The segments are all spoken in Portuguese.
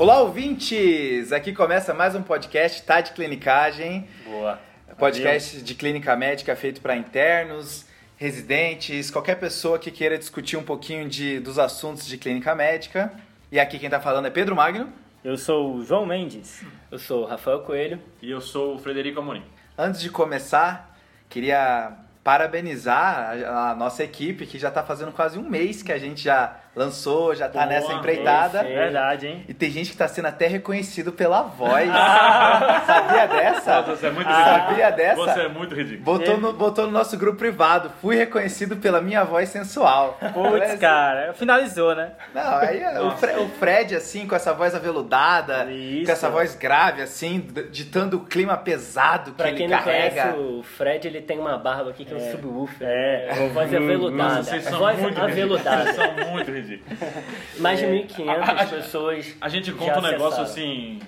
Olá, ouvintes! Aqui começa mais um podcast Tá de Clinicagem. Boa. Podcast de clínica médica feito para internos, residentes, qualquer pessoa que queira discutir um pouquinho de, dos assuntos de clínica médica. E aqui quem tá falando é Pedro Magno. Eu sou o João Mendes. Eu sou o Rafael Coelho. E eu sou o Frederico Amorim. Antes de começar, queria parabenizar a, a nossa equipe que já está fazendo quase um mês que a gente já lançou, já está nessa empreitada. É verdade, hein? E tem gente que está sendo até reconhecido pela voz. Sabia dessa? Você é muito Ah, ridículo. Sabia dessa? Você é muito ridículo. Botou no, botou no nosso grupo privado. Fui reconhecido pela minha voz sensual. Putz, Mas- cara, finalizou, né? Não, aí é o, Fre- o Fred, assim, com essa voz aveludada, Isso. com essa voz grave, assim, ditando o clima pesado que Pra ele quem não carrega. conhece, o Fred ele tem uma barba aqui que é um subwoofer. É. É, voz aveludada. Nossa, vocês são voz muito aveludada. Vocês são muito ridículos. Mais de A- a- 1.500 pessoas. A gente já conta um negócio assim,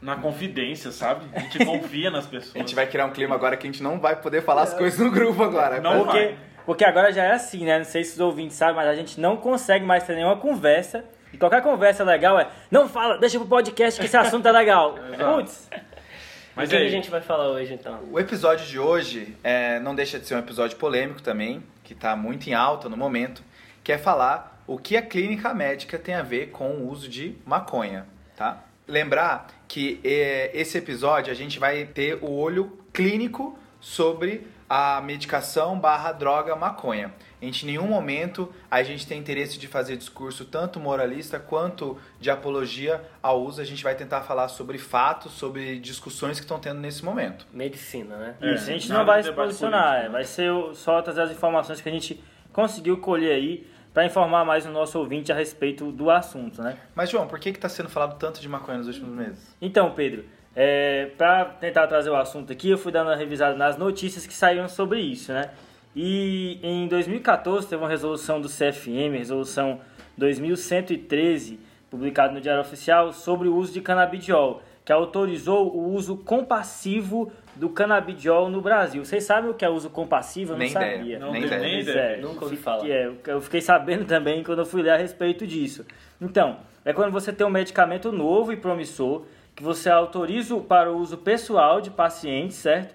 na confidência, sabe? A gente confia nas pessoas. A gente vai criar um clima agora que a gente não vai poder falar as coisas no grupo agora. Não Porque, vai. porque agora já é assim, né? Não sei se os ouvintes sabem, mas a gente não consegue mais ter nenhuma conversa. E qualquer conversa legal é, não fala, deixa pro podcast que esse assunto é legal. Putz, Mas o que aí, a gente vai falar hoje então? O episódio de hoje é, não deixa de ser um episódio polêmico também, que está muito em alta no momento, que é falar o que a clínica médica tem a ver com o uso de maconha, tá? Lembrar que é, esse episódio a gente vai ter o olho clínico sobre a medicação barra droga maconha. A gente, em nenhum momento a gente tem interesse de fazer discurso tanto moralista quanto de apologia ao uso. A gente vai tentar falar sobre fatos, sobre discussões que estão tendo nesse momento. Medicina, né? É, Isso, a gente não vai se posicionar, político, né? vai ser só trazer as informações que a gente conseguiu colher aí para informar mais o nosso ouvinte a respeito do assunto, né? Mas, João, por que está sendo falado tanto de maconha nos últimos meses? Então, Pedro, é, para tentar trazer o assunto aqui, eu fui dando uma revisada nas notícias que saíram sobre isso, né? E em 2014 teve uma resolução do CFM, resolução 2113, publicada no Diário Oficial, sobre o uso de canabidiol, que autorizou o uso compassivo do canabidiol no Brasil. Vocês sabem o que é uso compassivo? Eu não Nem sabia. ideia, Não nem ideia. nem ideia. é, Nunca ouvi fiquei- falar. é, eu fiquei sabendo também quando eu fui ler a respeito disso. Então, é quando você tem um medicamento novo e promissor, que você autoriza para o uso pessoal de pacientes, certo?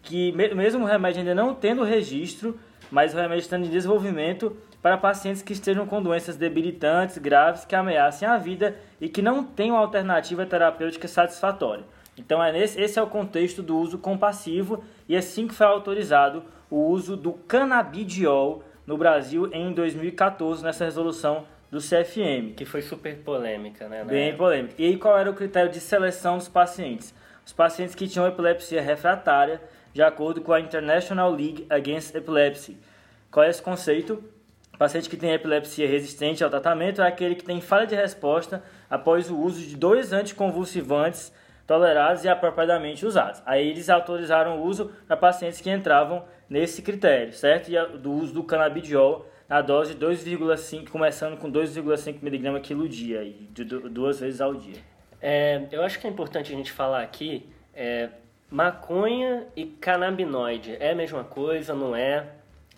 Que me- mesmo o remédio ainda não tendo registro, mas o remédio estando em desenvolvimento para pacientes que estejam com doenças debilitantes, graves, que ameacem a vida e que não tenham alternativa terapêutica satisfatória. Então, é nesse, esse é o contexto do uso compassivo e assim que foi autorizado o uso do canabidiol no Brasil em 2014, nessa resolução do CFM. Que foi super polêmica, né? Bem né? polêmico. E aí qual era o critério de seleção dos pacientes? Os pacientes que tinham epilepsia refratária, de acordo com a International League Against Epilepsy. Qual é esse conceito? O paciente que tem epilepsia resistente ao tratamento é aquele que tem falha de resposta após o uso de dois anticonvulsivantes tolerados e apropriadamente usados. Aí eles autorizaram o uso para pacientes que entravam nesse critério, certo? E a- do uso do canabidiol na dose de 2,5, começando com 2,5 mg quilo dia, e de du- duas vezes ao dia. É, eu acho que é importante a gente falar aqui, é, maconha e canabinoide é a mesma coisa, não é?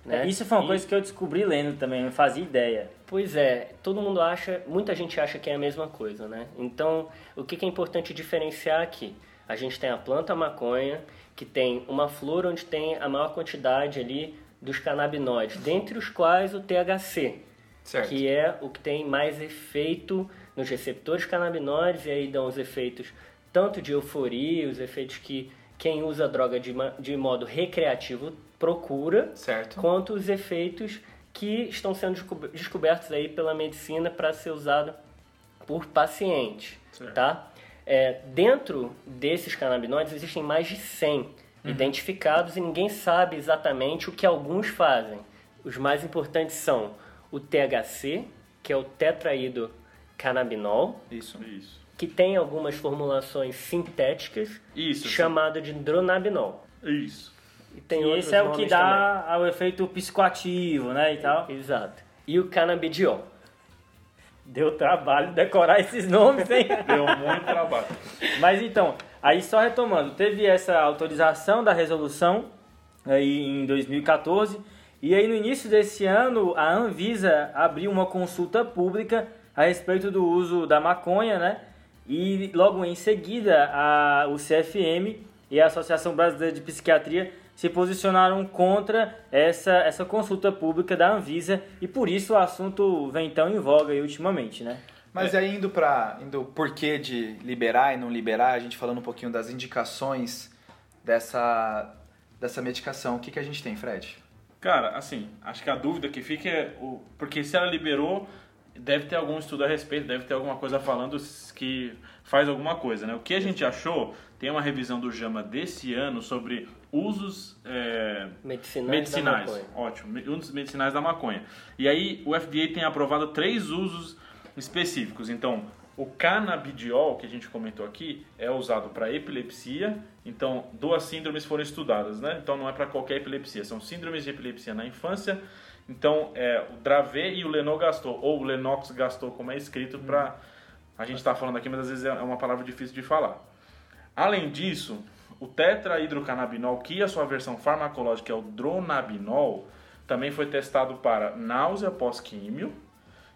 Né? Isso foi uma E- coisa que eu descobri lendo também, não fazia ideia. Pois é, todo mundo acha, muita gente acha que é a mesma coisa, né? Então, o que que é importante diferenciar aqui? A gente tem a planta maconha, que tem uma flor onde tem a maior quantidade ali dos canabinoides, dentre os quais o THC, Certo. que é o que tem mais efeito nos receptores canabinoides, e aí dão os efeitos tanto de euforia, os efeitos que quem usa a droga de, de modo recreativo procura, Certo. quanto os efeitos que estão sendo descob- descobertos aí pela medicina para ser usado por pacientes, Certo. tá? É, dentro desses canabinoides existem mais de 100 identificados e ninguém sabe exatamente o que alguns fazem. Os mais importantes são o THC, que é o tetraído canabinol, Isso. Isso. que tem algumas formulações sintéticas, Isso. chamado de dronabinol. Isso. E tem e esse é o que dá o efeito psicoativo, né, e tal. também. Exato. E o canabidiol. Deu trabalho decorar esses nomes, hein? Deu muito trabalho. Mas então, aí só retomando, teve essa autorização da resolução aí em 2014 e aí no início desse ano a Anvisa abriu uma consulta pública a respeito do uso da maconha, né? E logo em seguida, a, o CFM e a Associação Brasileira de Psiquiatria se posicionaram contra essa, essa consulta pública da Anvisa e por isso o assunto vem tão em voga aí ultimamente, né? Mas É. aí indo para indo porquê de liberar e não liberar, a gente falando um pouquinho das indicações dessa dessa medicação, o que, que a gente tem, Fred? Cara, assim, acho que a dúvida que fica é. O, porque se ela liberou, deve ter algum estudo a respeito, deve ter alguma coisa falando que faz alguma coisa, né? O que a gente achou, tem uma revisão do JAMA desse ano sobre usos é, Medicinais, medicinais. Ótimo, usos medicinais da maconha. E aí o FDA tem aprovado três usos específicos. Então, o canabidiol, que a gente comentou aqui, é usado para epilepsia. Então, duas síndromes foram estudadas, né? Então, não é para qualquer epilepsia. São síndromes de epilepsia na infância. Então, é o Dravet e o Lenogastol, ou o Lennox-Gastol, como é escrito para... A gente está falando aqui, mas às vezes é uma palavra difícil de falar. Além disso, o tetrahidrocannabinol, que a sua versão farmacológica é o dronabinol, também foi testado para náusea pós-químio.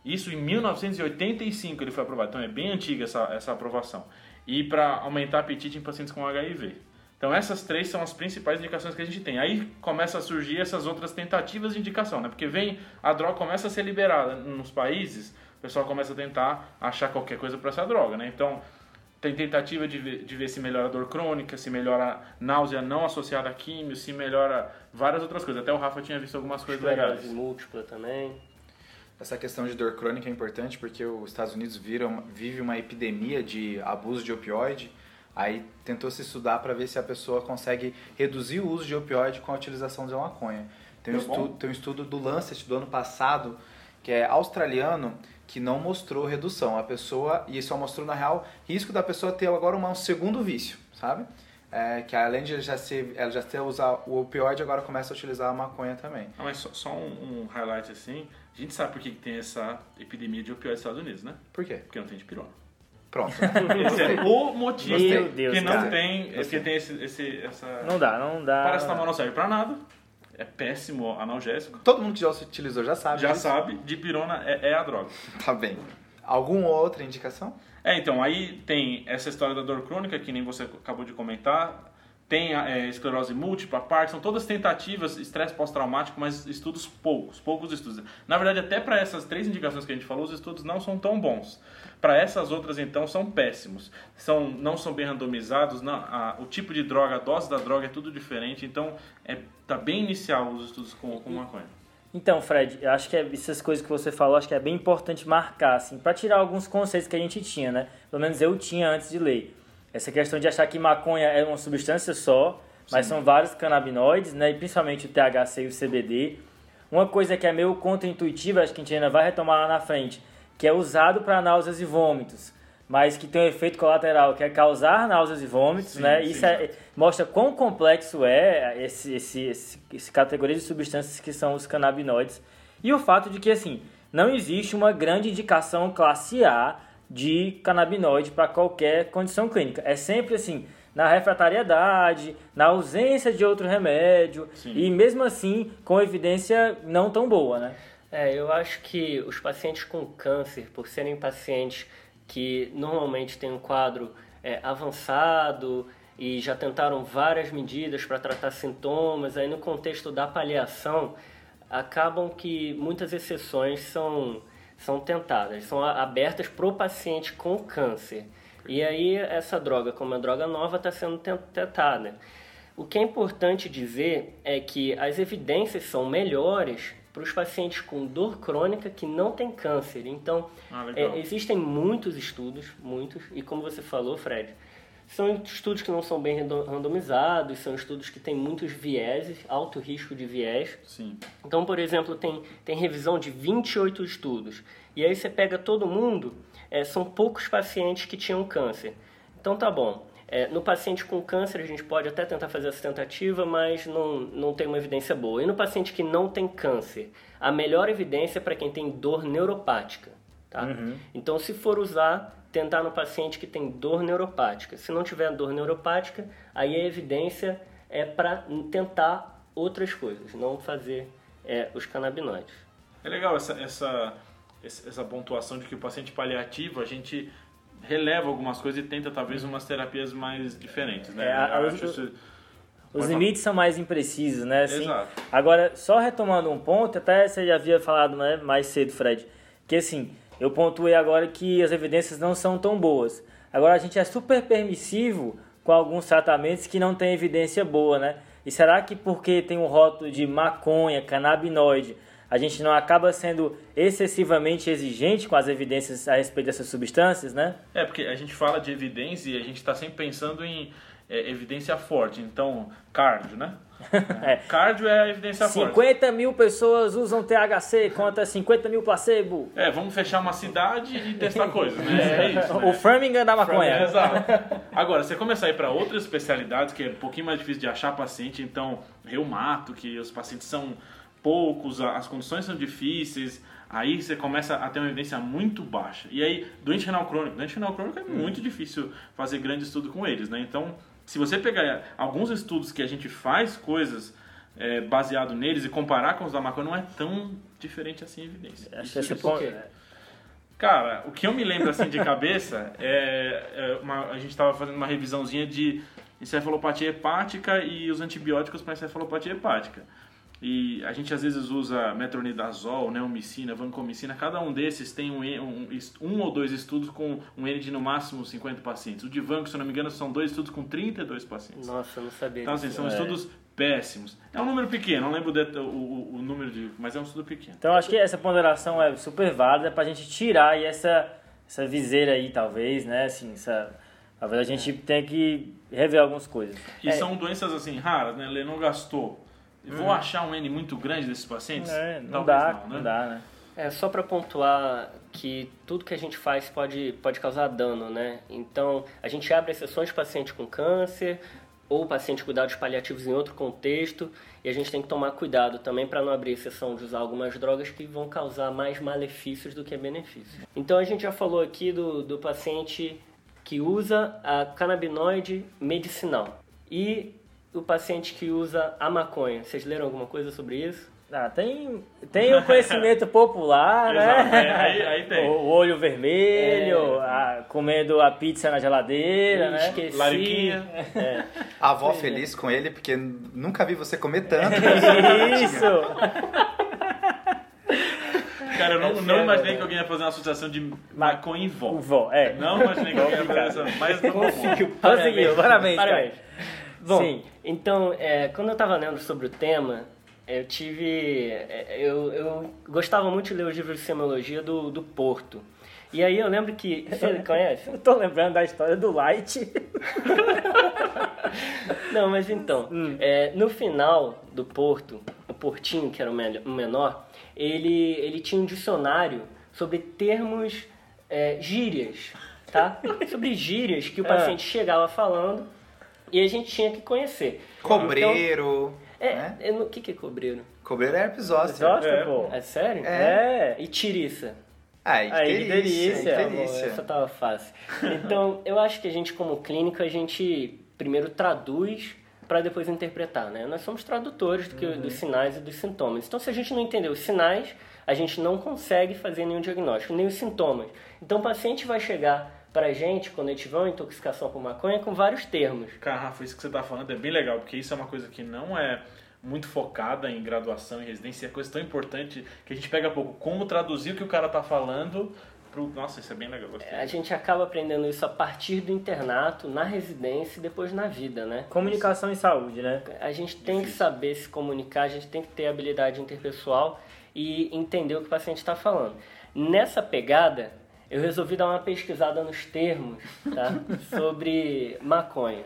Isso em 1985 ele foi aprovado, então é bem antiga essa, essa aprovação. E para aumentar apetite em pacientes com HIV. Então essas três são as principais indicações que a gente tem. Aí começa a surgir essas outras tentativas de indicação, né? Porque vem a droga começa a ser liberada nos países, o pessoal começa a tentar achar qualquer coisa para essa droga, né? Então tem tentativa de ver, de ver se melhora a dor crônica, se melhora a náusea não associada a químio, se melhora várias outras coisas. Até o Rafa tinha visto algumas coisas legais. Múltipla também. Essa questão de dor crônica é importante porque os Estados Unidos viram, vive uma epidemia de abuso de opioide. Aí tentou se estudar para ver se a pessoa consegue reduzir o uso de opioide com a utilização da maconha. Tem um, bom? estudo, tem um estudo do Lancet do ano passado, que é australiano, que não mostrou redução. A pessoa, e só mostrou na real, risco da pessoa ter agora uma- um segundo vício, sabe? É, que além de já ser, ela já ter usar o opioide, agora começa a utilizar a maconha também. Ah, mas só, só um, um highlight assim, a gente sabe por que que tem essa epidemia de opioides nos Estados Unidos, né? Por quê? Porque não tem de Pronto. Esse é o motivo Meu Deus, que não cara. tem, Gostei. que tem esse, esse, essa... Não dá, não dá. Paracetamol não serve pra nada, é péssimo analgésico, Todo mundo que já utilizou já sabe. já disso. sabe, dipirona é, é a droga. Tá bem. Alguma outra indicação? É, então, aí tem essa história da dor crônica, que nem você acabou de comentar. Tem é, esclerose múltipla, Parkinson, todas tentativas, estresse pós-traumático, mas estudos poucos, poucos estudos. Na verdade, até para essas três indicações que a gente falou, os estudos não são tão bons. Para essas outras, então, são péssimos. São, não são bem randomizados, não, a- o tipo de droga, a dose da droga é tudo diferente, então é, tá bem inicial os estudos com, com maconha. Então, Fred, eu acho que é- essas coisas que você falou, acho que é bem importante marcar, assim, para tirar alguns conceitos que a gente tinha, né? Pelo menos eu tinha antes de ler. Essa questão de achar que maconha é uma substância só, mas são vários canabinoides, né? E principalmente o THC e o CBD. Uma coisa que é meio contra-intuitiva, acho que a gente ainda vai retomar lá na frente, que é usado para náuseas e vômitos, mas que tem um efeito colateral, que é causar náuseas e vômitos, Sim, né? sim, Isso é, mostra quão complexo é esse, esse, esse, esse categoria de substâncias que são os canabinoides. E o fato de que, assim, não existe uma grande indicação classe A de canabinoide para qualquer condição clínica. É sempre assim, na refratariedade, na ausência de outro remédio, Sim. e mesmo assim com evidência não tão boa, né? É, eu acho que os pacientes com câncer, por serem pacientes que normalmente têm um quadro é, avançado e já tentaram várias medidas para tratar sintomas, aí no contexto da paliação, acabam que muitas exceções são, são tentadas, são abertas para o paciente com câncer. E aí essa droga, como é droga nova, está sendo ten- tentada. O que é importante dizer é que as evidências são melhores para os pacientes com dor crônica que não têm câncer. Então, Ah, é, existem muitos estudos, muitos, e como você falou, Fred, são estudos que não são bem rando- randomizados, são estudos que têm muitos vieses, alto risco de viés. Sim. Então, por exemplo, tem, tem revisão de 28 estudos. E aí você pega todo mundo, é, são poucos pacientes que tinham câncer. Então tá bom. É, no paciente com câncer a gente pode até tentar fazer essa tentativa, mas não, não tem uma evidência boa. E no paciente que não tem câncer, a melhor evidência é para quem tem dor neuropática. Tá? Então, se for usar, tentar no paciente que tem dor neuropática. Se não tiver dor neuropática, aí a evidência é para tentar outras coisas, não fazer é, os canabinoides. É legal essa, essa, essa pontuação de que o paciente paliativo, a gente releva algumas coisas e tenta talvez umas terapias mais diferentes, né? É, a- Eu os- acho isso- Os Pode limites são mais imprecisos, né? Assim, Exato. Agora, só retomando um ponto, até você já havia falado né, mais cedo, Fred, que assim, eu pontuei agora que as evidências não são tão boas. Agora, a gente é super permissivo com alguns tratamentos que não têm evidência boa, né? E será que porque tem um rótulo de maconha, canabinoide, a gente não acaba sendo excessivamente exigente com as evidências a respeito dessas substâncias, né? É, porque a gente fala de evidência e a gente está sempre pensando em é, evidência forte. Então, cardio, né? É. Cardio é a evidência forte. 50 mil pessoas usam THC contra 50 mil placebo. É, vamos fechar uma cidade e testar coisas, né? É isso. O Né? Framingham da É, maconha. exato. Agora, você começar a ir para outras especialidades, que é um pouquinho mais difícil de achar paciente, então, reumato, que os pacientes são poucos, as condições são difíceis, aí você começa a ter uma evidência muito baixa. E aí, doente renal crônico, doente renal crônico é muito difícil fazer grande estudo com eles, né? Então, se você pegar alguns estudos que a gente faz coisas é, baseado neles e comparar com os da maconha, não é tão diferente assim a evidência. Acho Isso- que esse Tipo o ponto. quê? Cara, o que eu me lembro assim de cabeça é, é uma- a gente estava fazendo uma revisãozinha de encefalopatia hepática e os antibióticos para encefalopatia hepática. E a gente às vezes usa metronidazol, neomicina, vancomicina. Cada um desses tem um, um, um ou dois estudos com um N de no máximo 50 pacientes. O de vanco, se eu não me engano, são dois estudos com 32 pacientes. Nossa, eu não sabia Então, assim, são estudos péssimos. É um número pequeno, não lembro o, o, o- o número de. Mas é um estudo pequeno. Então acho que essa ponderação é super válida pra gente tirar aí essa, essa viseira aí, talvez, né? Assim, essa, talvez a gente tenha que rever algumas coisas. E É. são doenças assim raras, né? Ele não gastou. Vou achar um N muito grande desses pacientes? Uhum. É, não Talvez dá, não, não, né? dá, né? É, só para pontuar que tudo que a gente faz pode, pode causar dano, né? Então, a gente abre exceções de paciente com câncer ou paciente de cuidados paliativos em outro contexto e a gente tem que tomar cuidado também para não abrir exceção de usar algumas drogas que vão causar mais malefícios do que benefícios. Então, a gente já falou aqui do, do paciente que usa a canabinoide medicinal e o paciente que usa a maconha. Vocês leram alguma coisa sobre isso? Ah, tem, tem o conhecimento popular, né? é, aí- aí tem. O, o olho vermelho, É. a- comendo a pizza na geladeira, né? Esqueci. Lariquinha. É. A avó feliz com ele, porque nunca vi você comer tanto. Isso! Cara, eu não, É não imaginei né? que alguém ia fazer uma associação de maconha e vó. Vó, é. Não imaginei que alguém ia fazer essa. Mas não Conseguiu. Conseguiu, parabéns, cara. Parabéns. Bom, Sim. então, é, quando eu estava lendo sobre o tema, eu tive... é, Eu, eu gostava muito de ler os livros de semiologia do, do Porto. E aí eu lembro que... Você conhece? Eu tô lembrando da história do Light. Não, mas então, é, no final do Porto, o Portinho, que era o menor, ele, ele tinha um dicionário sobre termos, é, gírias, tá? sobre gírias que o paciente chegava falando e a gente tinha que conhecer. Cobreiro. Então, é, né? eu o que, que é cobreiro? Cobreiro é herpes zoster. Gosta, É, pô? É sério? É. E tiriça? Ai, que Aí, delícia. delícia. Que delícia. essa tava fácil. Então, eu acho que a gente, como clínico, a gente primeiro traduz para depois interpretar, né? Nós somos tradutores do que- dos sinais e dos sintomas. Então, se a gente não entender os sinais, a gente não consegue fazer nenhum diagnóstico, nem os sintomas. Então, o paciente vai chegar pra gente, quando ele tiver uma intoxicação por maconha, com vários termos. Cara, Rafa, isso que você tá falando é bem legal, porque isso é uma coisa que não é muito focada em graduação e residência, é coisa tão importante que a gente pega pouco como traduzir o que o cara tá falando pro... Nossa, isso é bem legal. gostei. A gente acaba aprendendo isso a partir do internato, na residência e depois na vida, né? Comunicação em saúde, né? A gente tem que saber se comunicar, a gente tem que ter habilidade interpessoal e entender o que o paciente está falando. Nessa pegada, eu resolvi dar uma pesquisada nos termos tá? sobre maconha.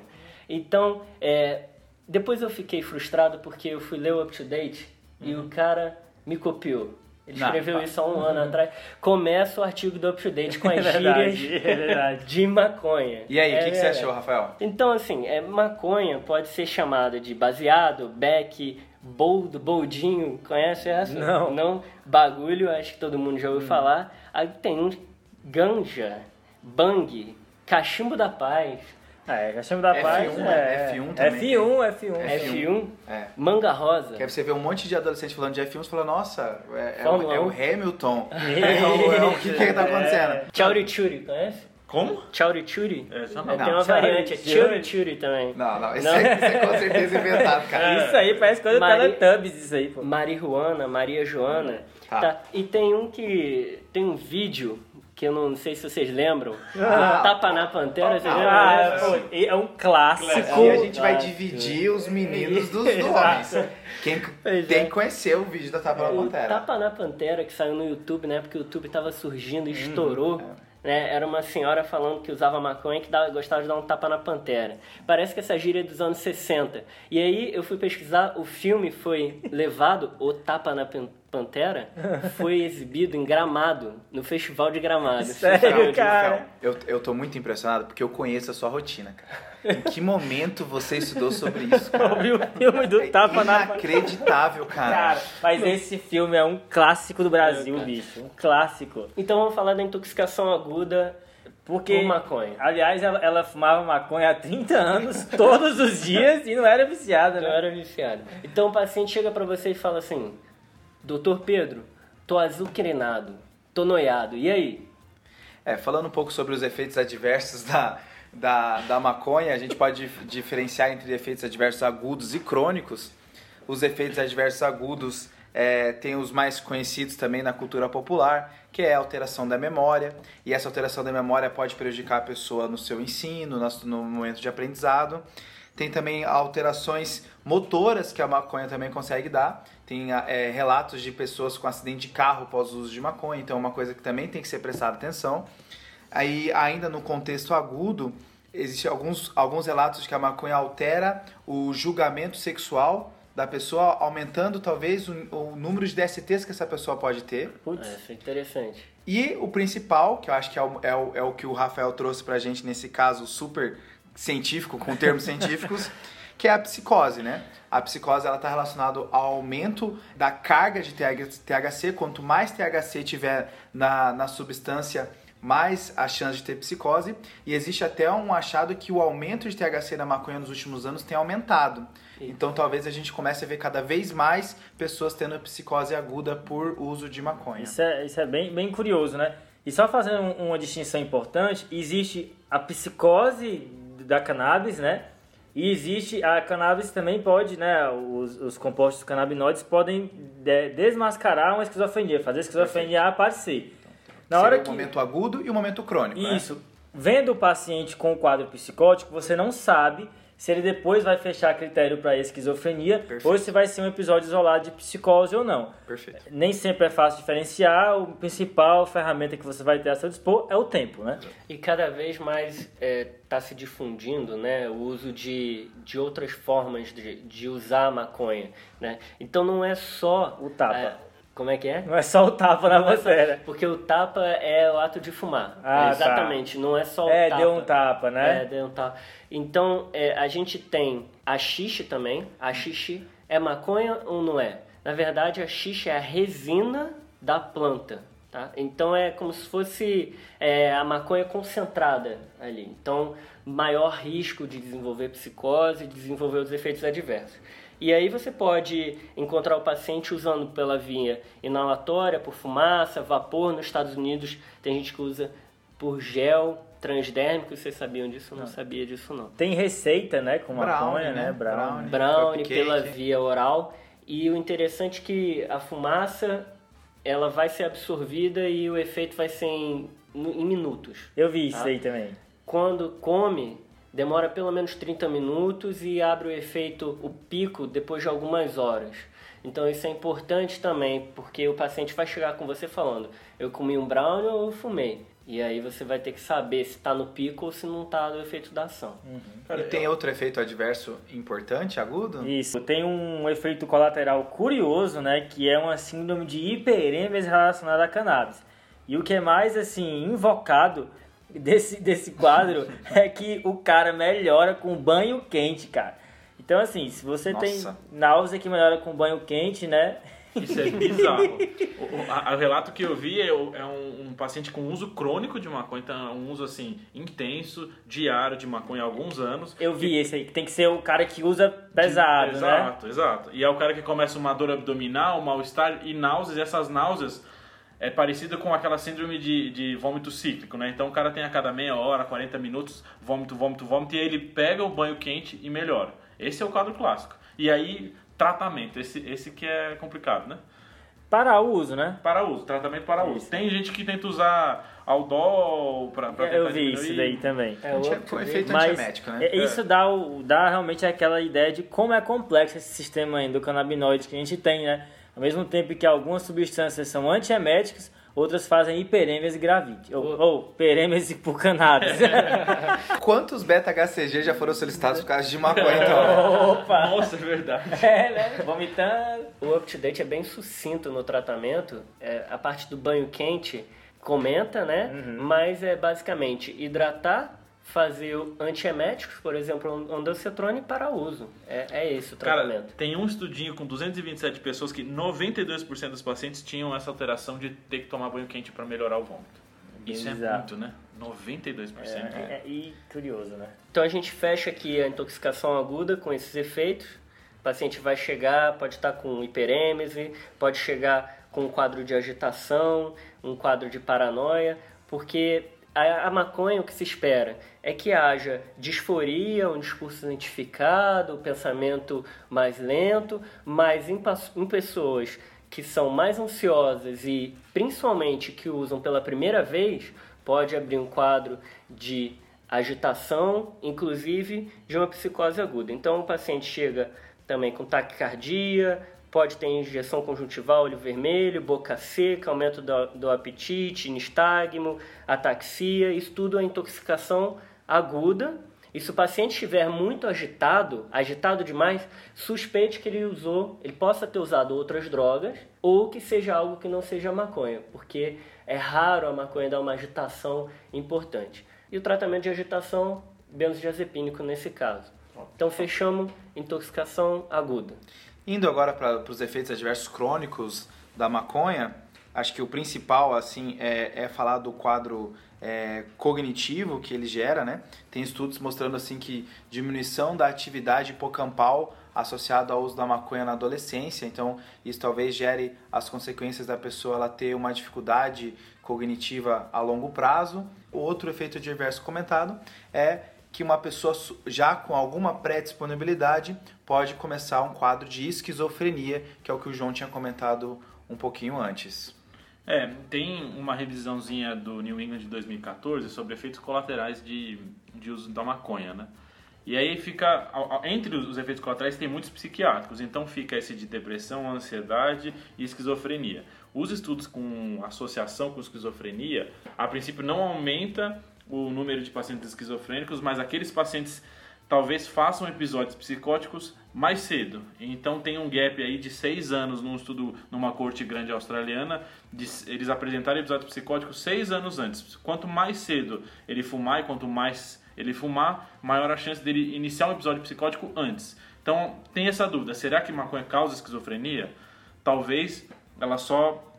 Então, é, depois eu fiquei frustrado porque eu fui ler o up-to-date e o cara me copiou. Ele Não, escreveu isso há um ano atrás. Começa o artigo do up-to-date com as É verdade, gírias é verdade. de maconha. E aí, o É que, que você achou, Rafael? Então, assim, é, maconha pode ser chamada de baseado, beck, boldo, boldinho, conhece essa? Não. Não? Bagulho, acho que todo mundo já ouviu falar. Aí tem uns ganja, bang, cachimbo da paz, É, Cachimbo da F1, Paz. né? é, F1 também F1, F1. F1, É. manga rosa. Que aí você vê um monte de adolescente falando de F1 e fala, nossa, é, é o, é o 1. Hamilton. é o, é o que que tá acontecendo? Chauri churi, conhece? Como? Chauri Churi. É, É, não. tem uma Chauri variante, é Churi. Chauri Churi também. Não, não, isso, Não. É, isso é com certeza inventado, cara. Isso aí parece coisa do Mari- Teletubbies, isso aí, pô. Marihuana, Maria Joana. Tá. Tá. E tem um que. Tem um vídeo que eu não sei se vocês lembram. Ah. Tapa na Pantera, vocês lembram? Ah, pô, é um clássico. Aqui a gente vai Exato. dividir os meninos dos, homens. Quem Pois tem é. que conhecer o vídeo da Tapa na O Pantera. Tapa na Pantera, que saiu no YouTube, né? Porque o YouTube tava surgindo e Uhum, estourou. é. Né? Era uma senhora falando que usava maconha e que dava- gostava de dar um tapa na pantera. Parece que essa gíria é dos anos 60. E aí eu fui pesquisar, o filme foi levado, o Tapa na Pan- Pantera, foi exibido em Gramado, no Festival de Gramado. Sério, Não, cara? Eu, eu tô muito impressionado porque eu conheço a sua rotina, cara. Em que momento você estudou sobre isso, Eu cara? vi o filme do Tapa na Pantera. Inacreditável, cara. Cara, mas esse filme é um clássico do Brasil, É, bicho. Um clássico. Então vamos falar da intoxicação aguda Porque, por maconha. aliás, ela, ela fumava maconha há 30 anos, todos os dias, e não era viciada, né? era viciado. Então o paciente chega pra você e fala assim: Doutor Pedro, tô azucrinado, tô noiado, e aí? É, falando um pouco sobre os efeitos adversos da, da, da maconha, a gente pode dif- diferenciar entre efeitos adversos agudos e crônicos. Os efeitos adversos agudos é, os mais conhecidos também na cultura popular, que é a alteração da memória. E essa alteração da memória pode prejudicar a pessoa no seu ensino, no, no momento de aprendizado. Tem também alterações motoras que a maconha também consegue dar. Tem é, relatos de pessoas com acidente de carro após o uso de maconha, então é uma coisa que também tem que ser prestada atenção. Aí, ainda no contexto agudo, existem alguns, alguns relatos de que a maconha altera o julgamento sexual da pessoa, aumentando talvez o, o número de DSTs que essa pessoa pode ter. Putz, É, isso é interessante. E o principal, que eu acho que é o, é o, é o que o Rafael trouxe pra gente nesse caso super científico, com termos científicos, que é a psicose, né? A psicose ela está relacionada ao aumento da carga de THC. Quanto mais THC tiver na, na substância, mais a chance de ter psicose. E existe até um achado que o aumento de THC na maconha nos últimos anos tem aumentado. Então talvez a gente comece a ver cada vez mais pessoas tendo psicose aguda por uso de maconha. Isso é, isso é bem, bem curioso, né? E só fazendo um- uma distinção importante, existe a psicose da cannabis, né? E existe a cannabis também pode, né? Os, os compostos canabinoides podem de- desmascarar uma esquizofrenia, fazer a esquizofrenia aparecer. Na hora que o momento agudo e o momento crônico. né? isso, vendo o paciente com o quadro psicótico, você não sabe se ele depois vai fechar critério para esquizofrenia Perfeito. ou se vai ser um episódio isolado de psicose ou não. Perfeito. Nem sempre é fácil diferenciar, o principal ferramenta que você vai ter a seu dispor é o tempo, né? E cada vez mais está se difundindo né, o uso de, de outras formas de, de usar a maconha. Né? Então não é só. O tapa. é, como é que é? Não é só o tapa na é matéria. Porque o tapa é o ato de fumar. Ah, Exatamente, não é só o É, tapa. deu um tapa, É, né? deu um tapa. Então, é, a gente tem a xixi também. A xixi é maconha ou não é? Na verdade, a xixi é a resina da planta. Tá? Então, é como se fosse é, a maconha concentrada ali. Então, maior risco de desenvolver psicose, de desenvolver os efeitos adversos. E aí você pode encontrar o paciente usando pela via inalatória, por fumaça, vapor. Nos Estados Unidos tem gente que usa por gel transdérmico. Vocês sabiam disso? Eu não, sabia disso não. Tem receita, né, com Brownie, maconha, né? né? Brownie. Brownie. Brownie pela via oral. E o interessante é que a fumaça ela vai ser absorvida e o efeito vai ser em, em minutos. Eu vi isso Tá. aí também. Quando come, demora pelo menos 30 minutos e abre o efeito, o pico, depois de algumas horas. Então isso é importante também, porque o paciente vai chegar com você falando, eu comi um brownie ou eu fumei. E aí você vai ter que saber se está no pico ou se não está do efeito da ação. E tem outro efeito adverso importante, agudo? Isso. Tem um efeito colateral curioso, né, que é uma síndrome de hiperêmese relacionada à cannabis. E o que é mais assim invocado desse desse quadro é que o cara melhora com banho quente, cara. Então assim, se você Nossa. tem náusea que melhora com banho quente, né? Isso é bizarro. o, a- o relato que eu vi é, é um, um paciente com uso crônico de maconha, então é um uso assim intenso, diário de maconha há alguns anos. Eu vi esse aí, que tem que ser o cara que usa pesado, né? Exato, exato. E é o cara que começa uma dor abdominal, um mal-estar e náuseas, e essas náuseas é parecida com aquela síndrome de, de vômito cíclico, né? Então o cara tem a cada meia hora, 40 minutos, vômito, vômito, vômito, e aí ele pega o banho quente e melhora. Esse é o quadro clássico. E aí, tratamento, esse, esse que é complicado, né? Para uso, né? Para uso, tratamento para uso. Isso. Tem gente que tenta usar Aldol para tentar Eu vi diminuir. isso daí também. É, o um efeito Mas antiemético, né? é- isso dá, o- dá realmente aquela ideia de como é complexo esse sistema endocannabinoide que a gente tem, né? Ao mesmo tempo que algumas substâncias são antieméticas, outras fazem hiperêmese gravite. Ou, ou perêmese por cannabis. Quantos beta-HCG já foram solicitados por causa de maconha, então? Opa! Nossa, é verdade. É, né? Vomitando. O UpToDate é bem sucinto no tratamento. É, a parte do banho quente comenta, né? Mas é basicamente hidratar, fazer antieméticos, por exemplo, ondancetrone para uso. É, é esse o Cara, tratamento. tem um estudinho com 227 pessoas que 92% dos pacientes tinham essa alteração de ter que tomar banho quente para melhorar o vômito. Isso é Bizarro. muito, né? 92%. É, é, e curioso, né? Então a gente fecha aqui a intoxicação aguda com esses efeitos. O paciente vai chegar, pode estar com hiperêmese, pode chegar com um quadro de agitação, um quadro de paranoia, porque a, a maconha o que se espera é que haja disforia, um discurso identificado, o pensamento mais lento, mas em, em pessoas que são mais ansiosas e principalmente que usam pela primeira vez, pode abrir um quadro de agitação, inclusive de uma psicose aguda. Então o paciente chega também com taquicardia, pode ter injeção conjuntival, olho vermelho, boca seca, aumento do, do apetite, nistagmo, ataxia, isso tudo é intoxicação aguda. E se o paciente estiver muito agitado, agitado demais, suspeite que ele usou, ele possa ter usado outras drogas ou que seja algo que não seja maconha, porque é raro a maconha dar uma agitação importante. E o tratamento de agitação, benzodiazepínico nesse caso. Então fechamos intoxicação aguda. Indo agora para os efeitos adversos crônicos da maconha, acho que o principal assim é, é falar do quadro é, cognitivo que ele gera, né? Tem estudos mostrando assim que diminuição da atividade hipocampal associado ao uso da maconha na adolescência, então isso talvez gere as consequências da pessoa ela ter uma dificuldade cognitiva a longo prazo. O outro efeito adverso comentado é que uma pessoa já com alguma pré-disponibilidade pode começar um quadro de esquizofrenia, que é o que o João tinha comentado um pouquinho antes. É, tem uma revisãozinha do New England de 2014 sobre efeitos colaterais de, de uso da maconha, né? E aí fica, entre os efeitos colaterais tem muitos psiquiátricos, então fica esse de depressão, ansiedade e esquizofrenia. Os estudos com associação com esquizofrenia, a princípio não aumenta o número de pacientes esquizofrênicos, mas aqueles pacientes talvez façam episódios psicóticos mais cedo. Então tem um gap aí de seis anos num estudo numa corte grande australiana, de, eles apresentaram episódios psicóticos seis anos antes. Quanto mais cedo ele fumar e quanto mais ele fumar, maior a chance dele iniciar um episódio psicótico antes. Então tem essa dúvida: será que maconha causa esquizofrenia? Talvez ela só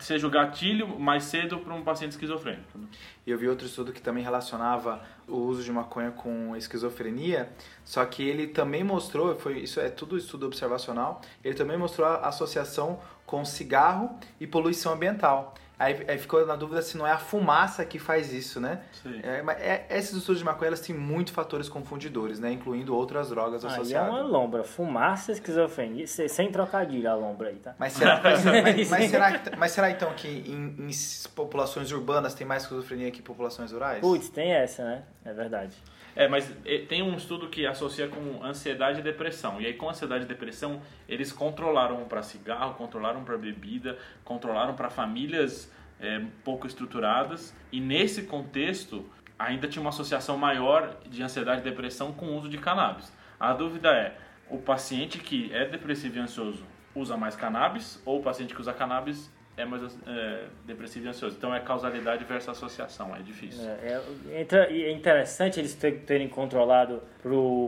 seja o gatilho mais cedo para um paciente esquizofrênico. né? E eu vi outro estudo que também relacionava o uso de maconha com esquizofrenia, só que ele também mostrou, foi isso é tudo estudo observacional, ele também mostrou a associação com cigarro e poluição ambiental. Aí, aí ficou na dúvida se não é a fumaça que faz isso, né? Sim. É, é- esses estudos de maconha elas têm muitos fatores confundidores, né? Incluindo outras drogas Aí é associadas. uma lombra. Fumaça, esquizofrenia. Se- Sem trocadilho a lombra aí, tá? Mas será, mas, mas- mas será, que- mas será então que em, em populações urbanas tem mais esquizofrenia que em populações rurais? Putz, tem essa, né? É verdade. É, mas eh, tem um estudo que associa com ansiedade e depressão. E aí, com ansiedade e depressão, eles controlaram para cigarro, controlaram para bebida, controlaram para famílias eh, pouco estruturadas. E nesse contexto, ainda tinha uma associação maior de ansiedade e depressão com o uso de cannabis. A dúvida é: o paciente que é depressivo e ansioso usa mais cannabis ou o paciente que usa cannabis é mais eh, depressivo e ansioso? Então é causalidade versus associação, é difícil. É, é, e é interessante eles ter- terem controlado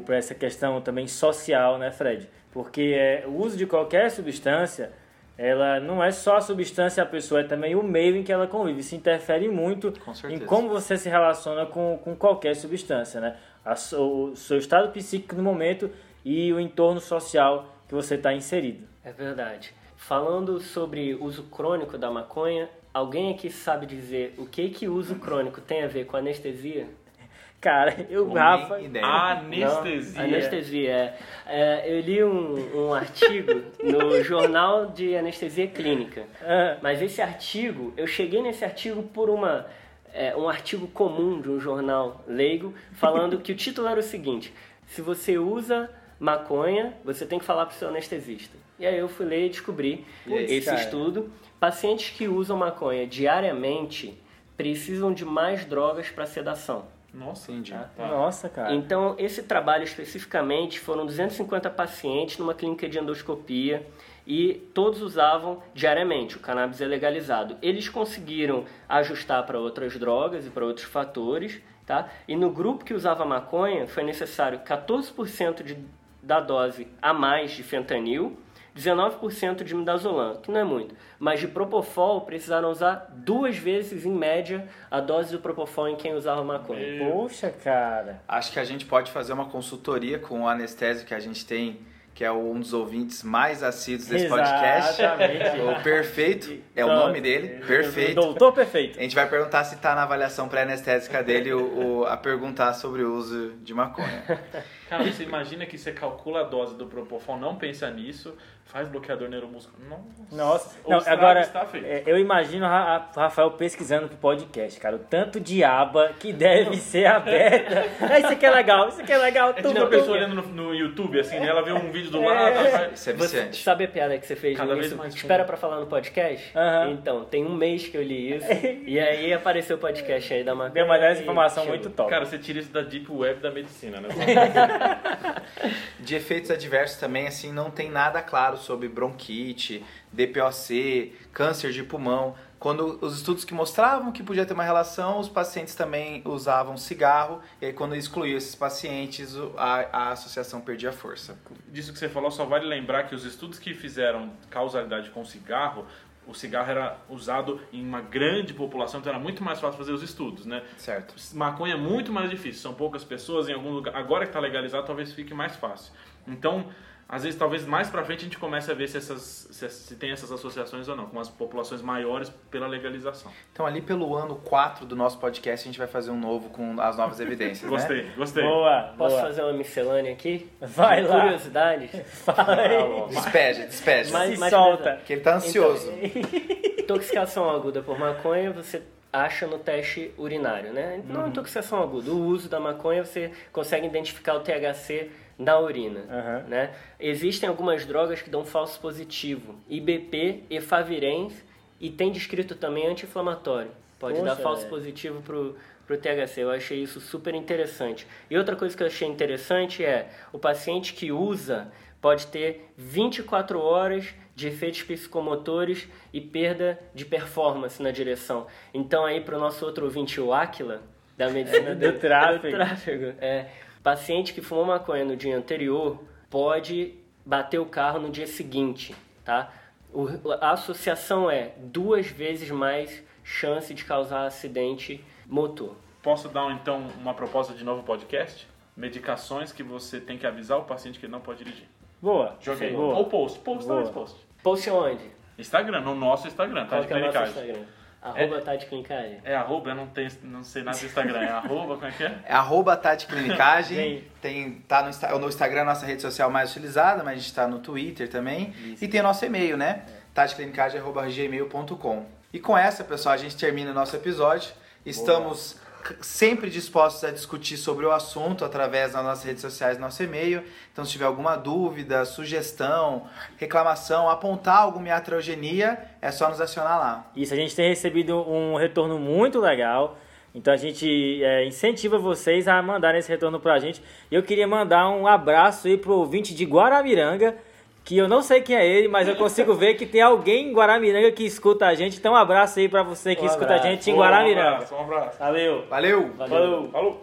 para essa questão também social, né, Fred? Porque é, o uso de qualquer substância, ela não é só a substância a pessoa, é também o meio em que ela convive. Isso interfere muito Com em como você se relaciona com, com qualquer substância, né? A o seu estado psíquico no momento e o entorno social que você está inserido. É verdade. Falando sobre uso crônico da maconha, alguém aqui sabe dizer o que que uso crônico tem a ver com anestesia? Cara, eu, Nem Rafa. ideia. Anestesia. Não, anestesia, é. É, Eu li um, um artigo no Jornal de Anestesia Clínica. Ah, Mas esse artigo, eu cheguei nesse artigo por uma, é, um artigo comum de um jornal leigo, falando que o título era o seguinte: se você usa maconha, você tem que falar para o seu anestesista. E aí eu fui ler e descobri esse cara. estudo. Pacientes que usam maconha diariamente precisam de mais drogas para sedação. Nossa, Entendi. Tá. Nossa, cara. Então, esse trabalho especificamente foram 250 pacientes numa clínica de endoscopia e todos usavam diariamente. O cannabis é legalizado. Eles conseguiram ajustar para outras drogas e para outros fatores, tá? E no grupo que usava maconha, foi necessário 14% de, da dose a mais de fentanil, 19% de midazolam, que não é muito. Mas de propofol precisaram usar duas vezes, em média, a dose do propofol em quem usava maconha. Poxa, cara. Acho que a gente pode fazer uma consultoria com o anestésio que a gente tem, que é um dos ouvintes mais assíduos desse podcast. Exatamente. O Perfeito é o nome dele, Perfeito. Doutor Perfeito. A gente vai perguntar se tá na avaliação pré-anestésica dele o, o- a perguntar sobre o uso de maconha. Cara, você imagina que você calcula a dose do Propofol, não pensa nisso, faz bloqueador neuromuscular. Nossa. Nossa, não, agora está feito. é, eu imagino o Ra- o Rafael pesquisando pro podcast, cara, o tanto de aba que deve ser aberta. Ah, isso aqui é legal, isso aqui é legal. É tipo uma pessoa tudo. olhando no, no YouTube, assim, né? Ela vê um vídeo do É. lado, ela vai... Isso é Você viciante. sabe a piada que você fez Cada no vez mais Espera pra falar no podcast? Aham. Então, tem um mês que eu li isso. e aí apareceu o podcast aí da maconha. Deu uma e informação muito top. Cara, você tira isso da Deep Web da medicina, né? De efeitos adversos também, assim, não tem nada claro sobre bronquite, DPOC, câncer de pulmão. Quando os estudos que mostravam que podia ter uma relação, os pacientes também usavam cigarro, e aí quando excluía esses pacientes, a, a associação perdia força. Disso que você falou, só vale lembrar que os estudos que fizeram causalidade com cigarro, o cigarro era usado em uma grande população, então era muito mais fácil fazer os estudos, né? Certo. Maconha é muito mais difícil, são poucas pessoas em algum lugar. Agora que está legalizado, talvez fique mais fácil. Então, às vezes, talvez mais pra frente a gente comece a ver se, essas, se, se tem essas associações ou não, com as populações maiores pela legalização. Então ali pelo ano 4 do nosso podcast, a gente vai fazer um novo com as novas evidências, né? Gostei, gostei. Boa, Posso boa. fazer uma miscelânea aqui? Vai De lá. Curiosidades? Fala aí. Tá bom. Despede, despede. Mas- Se mais solta. Que ele tá ansioso. Intoxicação aguda por maconha você acha no teste urinário, né? Não intoxicação aguda. O uso da maconha você consegue identificar o THC na urina, Aham. né? Existem algumas drogas que dão falso positivo. IBP, efavirenz e tem descrito também anti-inflamatório. Pode Poxa, dar falso velho. positivo pro pro THC. Eu achei isso super interessante. E outra coisa que eu achei interessante é o paciente que usa pode ter 24 horas de efeitos psicomotores e perda de performance na direção. Então aí para o nosso outro ouvinte, o Aquila, da medicina Do tráfego. do tráfego, é, paciente que fumou maconha no dia anterior pode bater o carro no dia seguinte, tá? O- a associação é duas vezes mais chance de causar acidente motor. Posso dar então uma proposta de novo podcast? Medicações que você tem que avisar o paciente que ele não pode dirigir. Boa. Joguei. Boa. Ou post, post, Boa. talvez post. Post onde? Instagram, no nosso Instagram, tá Qual de é Arroba Tati Clinicagem. É arroba, eu não, tenho, não sei nada do Instagram. É arroba, como é que é? É arroba Tati Clinicagem. Tem, tá no, Insta- no Instagram, a nossa rede social mais utilizada, mas a gente tá no Twitter também. E tem o nosso e-mail, né? taticlinicagem.gmail.com E com essa, pessoal, a gente termina o nosso episódio. Estamos c- sempre dispostos a discutir sobre o assunto através das nossas redes sociais, nosso e-mail. Então, se tiver alguma dúvida, sugestão, reclamação, apontar alguma iatrogenia, é só nos acionar lá. Isso, a gente tem recebido um retorno muito legal. Então a gente é, incentiva vocês a mandarem esse retorno pra gente. Eu queria mandar um abraço aí pro ouvinte de Guaramiranga, que eu não sei quem é ele, mas eu consigo ver que tem alguém em Guaramiranga que escuta a gente. Então um abraço aí pra você que Um escuta a gente em Um Guaramiranga. abraço, um abraço. Valeu. Valeu! Valeu. Falou. Falou.